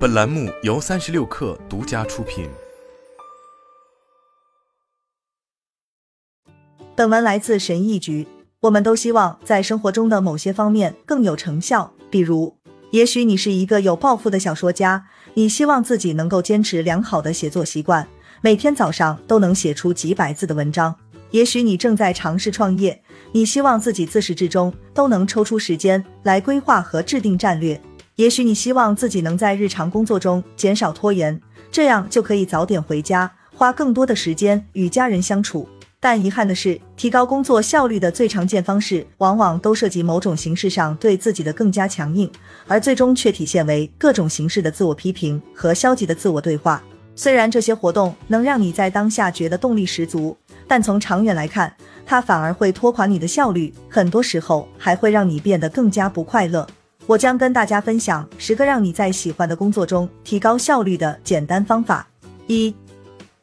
本栏目由三十六氪独家出品。本文来自神医局。我们都希望在生活中的某些方面更有成效，比如，也许你是一个有抱负的小说家，你希望自己能够坚持良好的写作习惯，每天早上都能写出几百字的文章；也许你正在尝试创业，你希望自己自始至终都能抽出时间来规划和制定战略；也许你希望自己能在日常工作中减少拖延，这样就可以早点回家，花更多的时间与家人相处。但遗憾的是，提高工作效率的最常见方式，往往都涉及某种形式上对自己的更加强硬，而最终却体现为各种形式的自我批评和消极的自我对话。虽然这些活动能让你在当下觉得动力十足，但从长远来看，它反而会拖垮你的效率，很多时候还会让你变得更加不快乐。我将跟大家分享十个让你在喜欢的工作中提高效率的简单方法。一、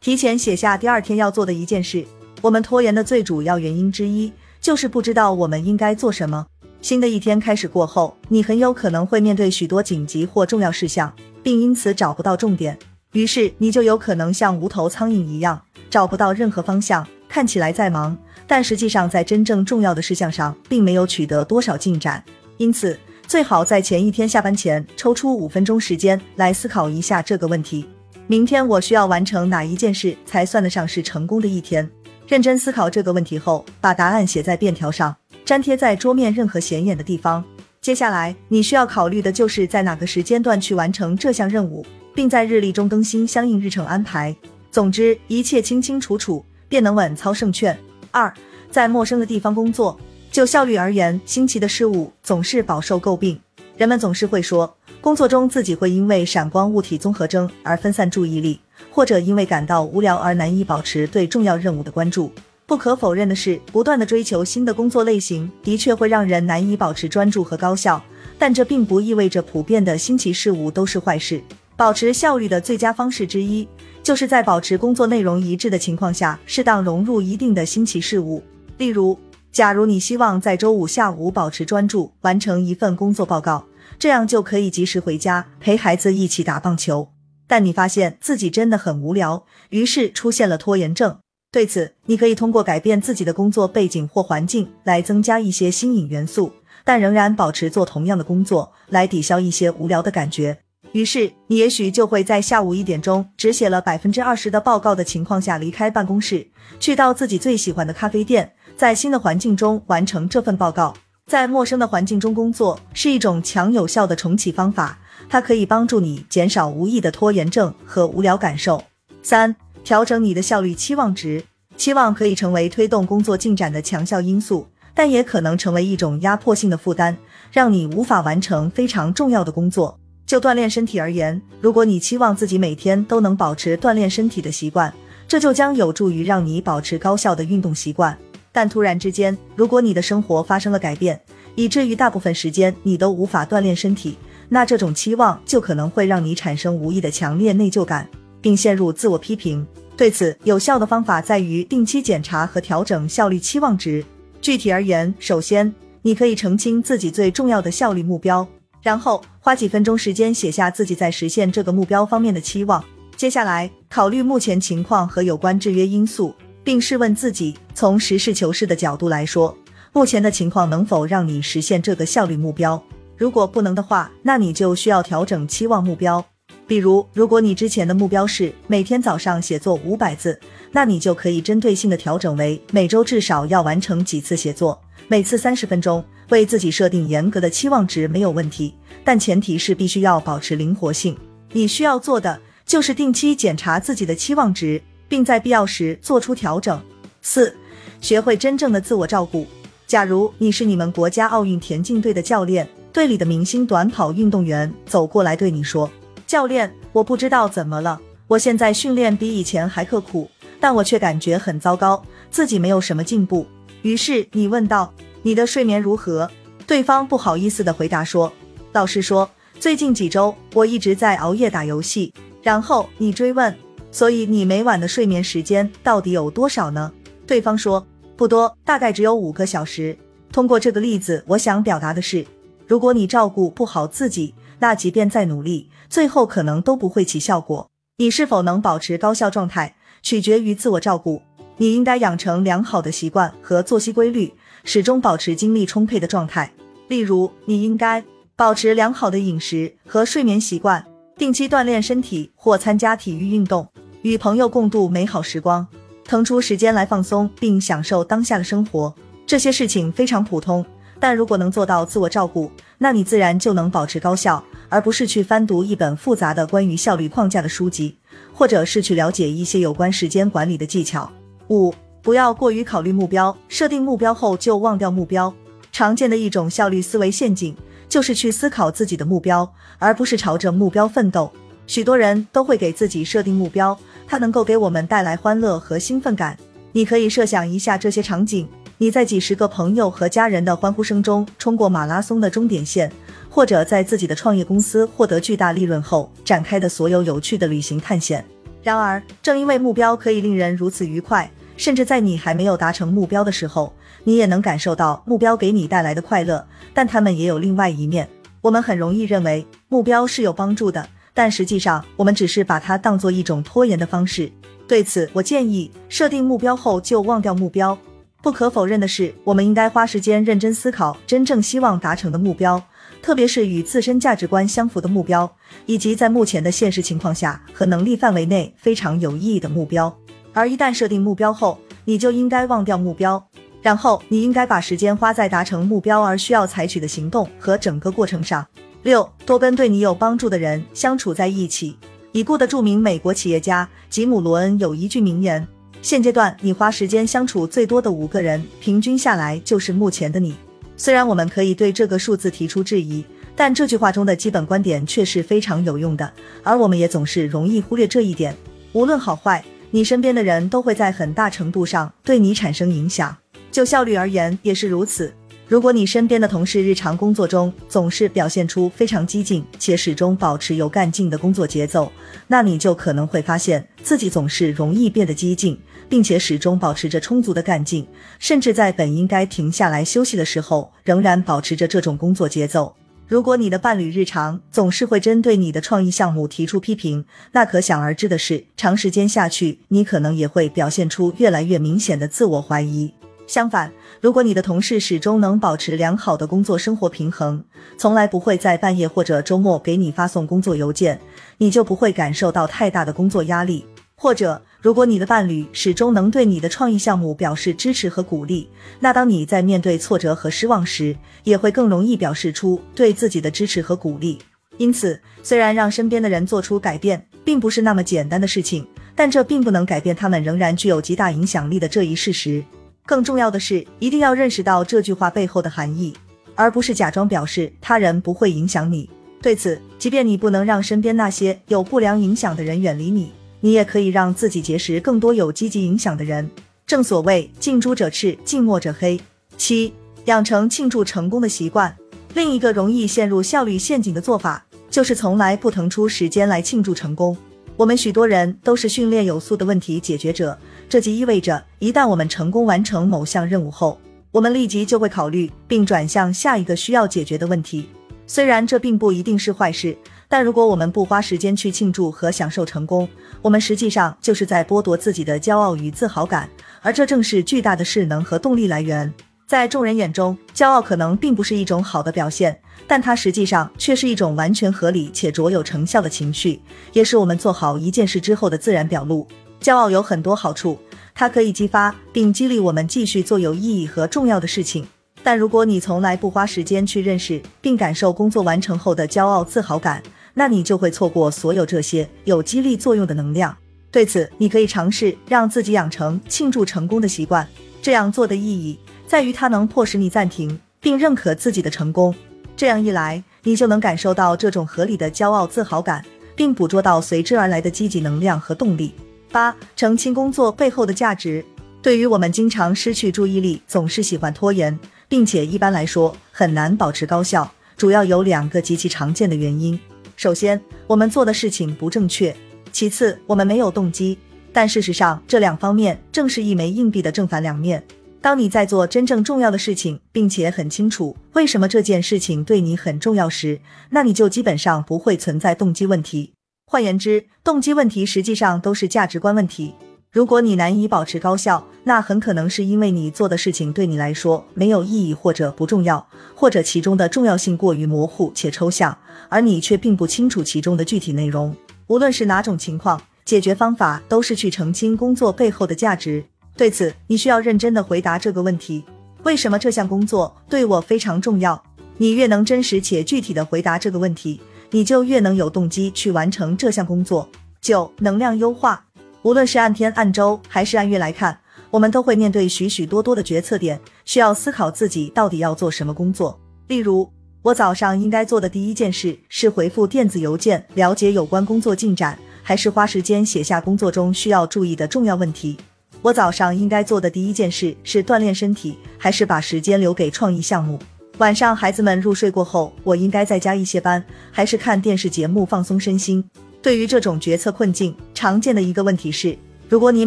提前写下第二天要做的一件事。我们拖延的最主要原因之一，就是不知道我们应该做什么。新的一天开始过后，你很有可能会面对许多紧急或重要事项，并因此找不到重点。于是你就有可能像无头苍蝇一样，找不到任何方向。看起来在忙，但实际上在真正重要的事项上，并没有取得多少进展。因此，最好在前一天下班前抽出五分钟时间来思考一下这个问题：明天我需要完成哪一件事才算得上是成功的一天？认真思考这个问题后，把答案写在便条上，粘贴在桌面任何显眼的地方。接下来你需要考虑的就是在哪个时间段去完成这项任务，并在日历中更新相应日程安排。总之，一切清清楚楚，便能稳操胜券。二，在陌生的地方工作，就效率而言，新奇的事物总是饱受诟病。人们总是会说，工作中自己会因为闪光物体综合征而分散注意力。或者因为感到无聊而难以保持对重要任务的关注。不可否认的是，不断的追求新的工作类型的确会让人难以保持专注和高效，但这并不意味着普遍的新奇事物都是坏事。保持效率的最佳方式之一，就是在保持工作内容一致的情况下，适当融入一定的新奇事物。例如，假如你希望在周五下午保持专注，完成一份工作报告，这样就可以及时回家陪孩子一起打棒球。但你发现自己真的很无聊，于是出现了拖延症。对此，你可以通过改变自己的工作背景或环境来增加一些新颖元素，但仍然保持做同样的工作，来抵消一些无聊的感觉。于是，你也许就会在下午一点钟只写了百分之二十的报告的情况下离开办公室，去到自己最喜欢的咖啡店，在新的环境中完成这份报告。在陌生的环境中工作是一种强有效的重启方法。它可以帮助你减少无意的拖延症和无聊感受。三、调整你的效率期望值。期望可以成为推动工作进展的强效因素，但也可能成为一种压迫性的负担，让你无法完成非常重要的工作。就锻炼身体而言，如果你期望自己每天都能保持锻炼身体的习惯，这就将有助于让你保持高效的运动习惯。但突然之间，如果你的生活发生了改变，以至于大部分时间你都无法锻炼身体，那这种期望就可能会让你产生无意的强烈内疚感，并陷入自我批评。对此，有效的方法在于定期检查和调整效率期望值。具体而言，首先你可以澄清自己最重要的效率目标，然后花几分钟时间写下自己在实现这个目标方面的期望。接下来，考虑目前情况和有关制约因素，并试问自己：从实事求是的角度来说，目前的情况能否让你实现这个效率目标？如果不能的话，那你就需要调整期望目标。比如，如果你之前的目标是每天早上写作五百字，那你就可以针对性的调整为每周至少要完成几次写作，每次三十分钟。为自己设定严格的期望值没有问题，但前提是必须要保持灵活性。你需要做的就是定期检查自己的期望值，并在必要时做出调整。四，学会真正的自我照顾。假如你是你们国家奥运田径队的教练。队里的明星短跑运动员走过来对你说：“教练，我不知道怎么了，我现在训练比以前还刻苦，但我却感觉很糟糕，自己没有什么进步。”于是你问道：“你的睡眠如何？”对方不好意思的回答说：“老实说，最近几周我一直在熬夜打游戏。”然后你追问：“所以你每晚的睡眠时间到底有多少呢？”对方说：“不多，大概只有五个小时。”通过这个例子，我想表达的是。如果你照顾不好自己，那即便再努力，最后可能都不会起效果。你是否能保持高效状态，取决于自我照顾。你应该养成良好的习惯和作息规律，始终保持精力充沛的状态。例如，你应该保持良好的饮食和睡眠习惯，定期锻炼身体或参加体育运动，与朋友共度美好时光，腾出时间来放松并享受当下的生活。这些事情非常普通，但如果能做到自我照顾，那你自然就能保持高效，而不是去翻读一本复杂的关于效率框架的书籍，或者是去了解一些有关时间管理的技巧。五，不要过于考虑目标，设定目标后就忘掉目标。常见的一种效率思维陷阱，就是去思考自己的目标，而不是朝着目标奋斗。许多人都会给自己设定目标，它能够给我们带来欢乐和兴奋感。你可以设想一下这些场景：你在几十个朋友和家人的欢呼声中冲过马拉松的终点线，或者在自己的创业公司获得巨大利润后展开的所有有趣的旅行探险。然而，正因为目标可以令人如此愉快。甚至在你还没有达成目标的时候，你也能感受到目标给你带来的快乐。但他们也有另外一面。我们很容易认为目标是有帮助的，但实际上我们只是把它当做一种拖延的方式。对此，我建议设定目标后就忘掉目标。不可否认的是，我们应该花时间认真思考真正希望达成的目标，特别是与自身价值观相符的目标，以及在目前的现实情况下和能力范围内非常有意义的目标。而一旦设定目标后，你就应该忘掉目标，然后你应该把时间花在达成目标而需要采取的行动和整个过程上。六，多跟对你有帮助的人相处在一起。已故的著名美国企业家吉姆·罗恩有一句名言：现阶段你花时间相处最多的五个人，平均下来就是目前的你。虽然我们可以对这个数字提出质疑，但这句话中的基本观点却是非常有用的，而我们也总是容易忽略这一点。无论好坏。你身边的人都会在很大程度上对你产生影响，就效率而言也是如此。如果你身边的同事日常工作中总是表现出非常激进且始终保持有干劲的工作节奏，那你就可能会发现自己总是容易变得激进，并且始终保持着充足的干劲，甚至在本应该停下来休息的时候，仍然保持着这种工作节奏。如果你的伴侣日常总是会针对你的创意项目提出批评，那可想而知的是，长时间下去，你可能也会表现出越来越明显的自我怀疑。相反，如果你的同事始终能保持良好的工作生活平衡，从来不会在半夜或者周末给你发送工作邮件，你就不会感受到太大的工作压力。或者，如果你的伴侣始终能对你的创意项目表示支持和鼓励，那当你在面对挫折和失望时，也会更容易表示出对自己的支持和鼓励。因此，虽然让身边的人做出改变并不是那么简单的事情，但这并不能改变他们仍然具有极大影响力的这一事实。更重要的是，一定要认识到这句话背后的含义，而不是假装表示他人不会影响你。对此，即便你不能让身边那些有不良影响的人远离你。你也可以让自己结识更多有积极影响的人。正所谓近朱者赤，近墨者黑。七，养成庆祝成功的习惯。另一个容易陷入效率陷阱的做法，就是从来不腾出时间来庆祝成功。我们许多人都是训练有素的问题解决者，这即意味着，一旦我们成功完成某项任务后，我们立即就会考虑并转向下一个需要解决的问题。虽然这并不一定是坏事。但如果我们不花时间去庆祝和享受成功，我们实际上就是在剥夺自己的骄傲与自豪感，而这正是巨大的势能和动力来源。在众人眼中，骄傲可能并不是一种好的表现，但它实际上却是一种完全合理且卓有成效的情绪，也是我们做好一件事之后的自然表露。骄傲有很多好处，它可以激发并激励我们继续做有意义和重要的事情。但如果你从来不花时间去认识并感受工作完成后的骄傲自豪感，那你就会错过所有这些有激励作用的能量。对此，你可以尝试让自己养成庆祝成功的习惯。这样做的意义在于它能迫使你暂停并认可自己的成功。这样一来，你就能感受到这种合理的骄傲自豪感，并捕捉到随之而来的积极能量和动力。八、澄清工作背后的价值。对于我们经常失去注意力、总是喜欢拖延，并且一般来说很难保持高效，主要有两个极其常见的原因。首先，我们做的事情不正确；其次，我们没有动机。但事实上，这两方面正是一枚硬币的正反两面。当你在做真正重要的事情，并且很清楚为什么这件事情对你很重要时，那你就基本上不会存在动机问题。换言之，动机问题实际上都是价值观问题。如果你难以保持高效，那很可能是因为你做的事情对你来说没有意义，或者不重要，或者其中的重要性过于模糊且抽象，而你却并不清楚其中的具体内容。无论是哪种情况，解决方法都是去澄清工作背后的价值。对此，你需要认真的回答这个问题：为什么这项工作对我非常重要？你越能真实且具体的回答这个问题，你就越能有动机去完成这项工作。九、能量优化。无论是按天、按周还是按月来看，我们都会面对许许多多的决策点，需要思考自己到底要做什么工作。例如，我早上应该做的第一件事是回复电子邮件，了解有关工作进展，还是花时间写下工作中需要注意的重要问题？我早上应该做的第一件事是锻炼身体，还是把时间留给创意项目？晚上孩子们入睡过后，我应该再加一些班，还是看电视节目放松身心？对于这种决策困境，常见的一个问题是，如果你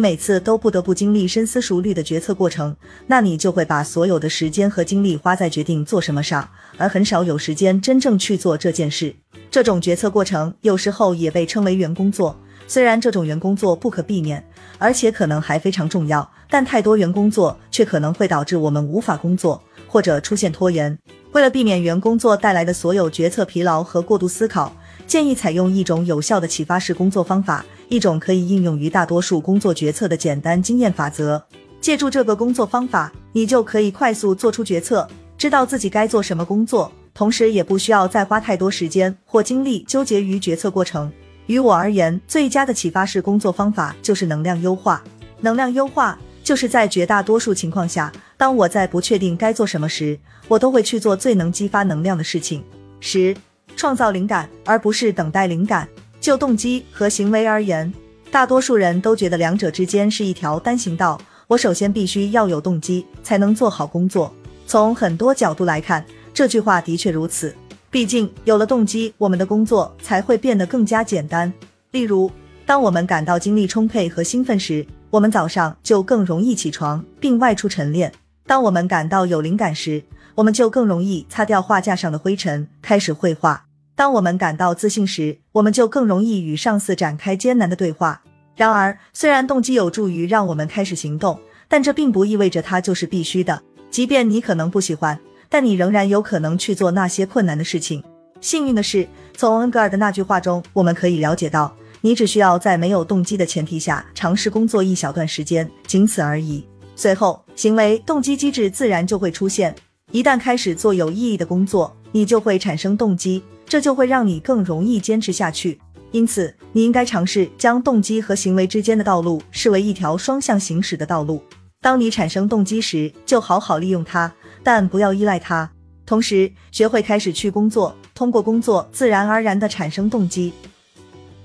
每次都不得不经历深思熟虑的决策过程，那你就会把所有的时间和精力花在决定做什么上，而很少有时间真正去做这件事。这种决策过程有时候也被称为员工作。虽然这种员工作不可避免，而且可能还非常重要，但太多员工作却可能会导致我们无法工作或者出现拖延。为了避免员工作带来的所有决策疲劳和过度思考，建议采用一种有效的启发式工作方法，一种可以应用于大多数工作决策的简单经验法则。借助这个工作方法，你就可以快速做出决策，知道自己该做什么工作，同时也不需要再花太多时间或精力纠结于决策过程。于我而言，最佳的启发式工作方法就是能量优化。能量优化就是在绝大多数情况下，当我在不确定该做什么时，我都会去做最能激发能量的事情。十、创造灵感，而不是等待灵感。就动机和行为而言，大多数人都觉得两者之间是一条单行道。我首先必须要有动机，才能做好工作。从很多角度来看，这句话的确如此。毕竟有了动机，我们的工作才会变得更加简单。例如，当我们感到精力充沛和兴奋时，我们早上就更容易起床并外出晨练；当我们感到有灵感时，我们就更容易擦掉画架上的灰尘，开始绘画；当我们感到自信时，我们就更容易与上司展开艰难的对话。然而，虽然动机有助于让我们开始行动，但这并不意味着它就是必须的。即便你可能不喜欢。但你仍然有可能去做那些困难的事情。幸运的是，从恩格尔的那句话中，我们可以了解到，你只需要在没有动机的前提下尝试工作一小段时间，仅此而已。随后，行为动机机制自然就会出现。一旦开始做有意义的工作，你就会产生动机，这就会让你更容易坚持下去。因此，你应该尝试将动机和行为之间的道路视为一条双向行驶的道路。当你产生动机时，就好好利用它。但不要依赖它，同时学会开始去工作，通过工作自然而然的产生动机。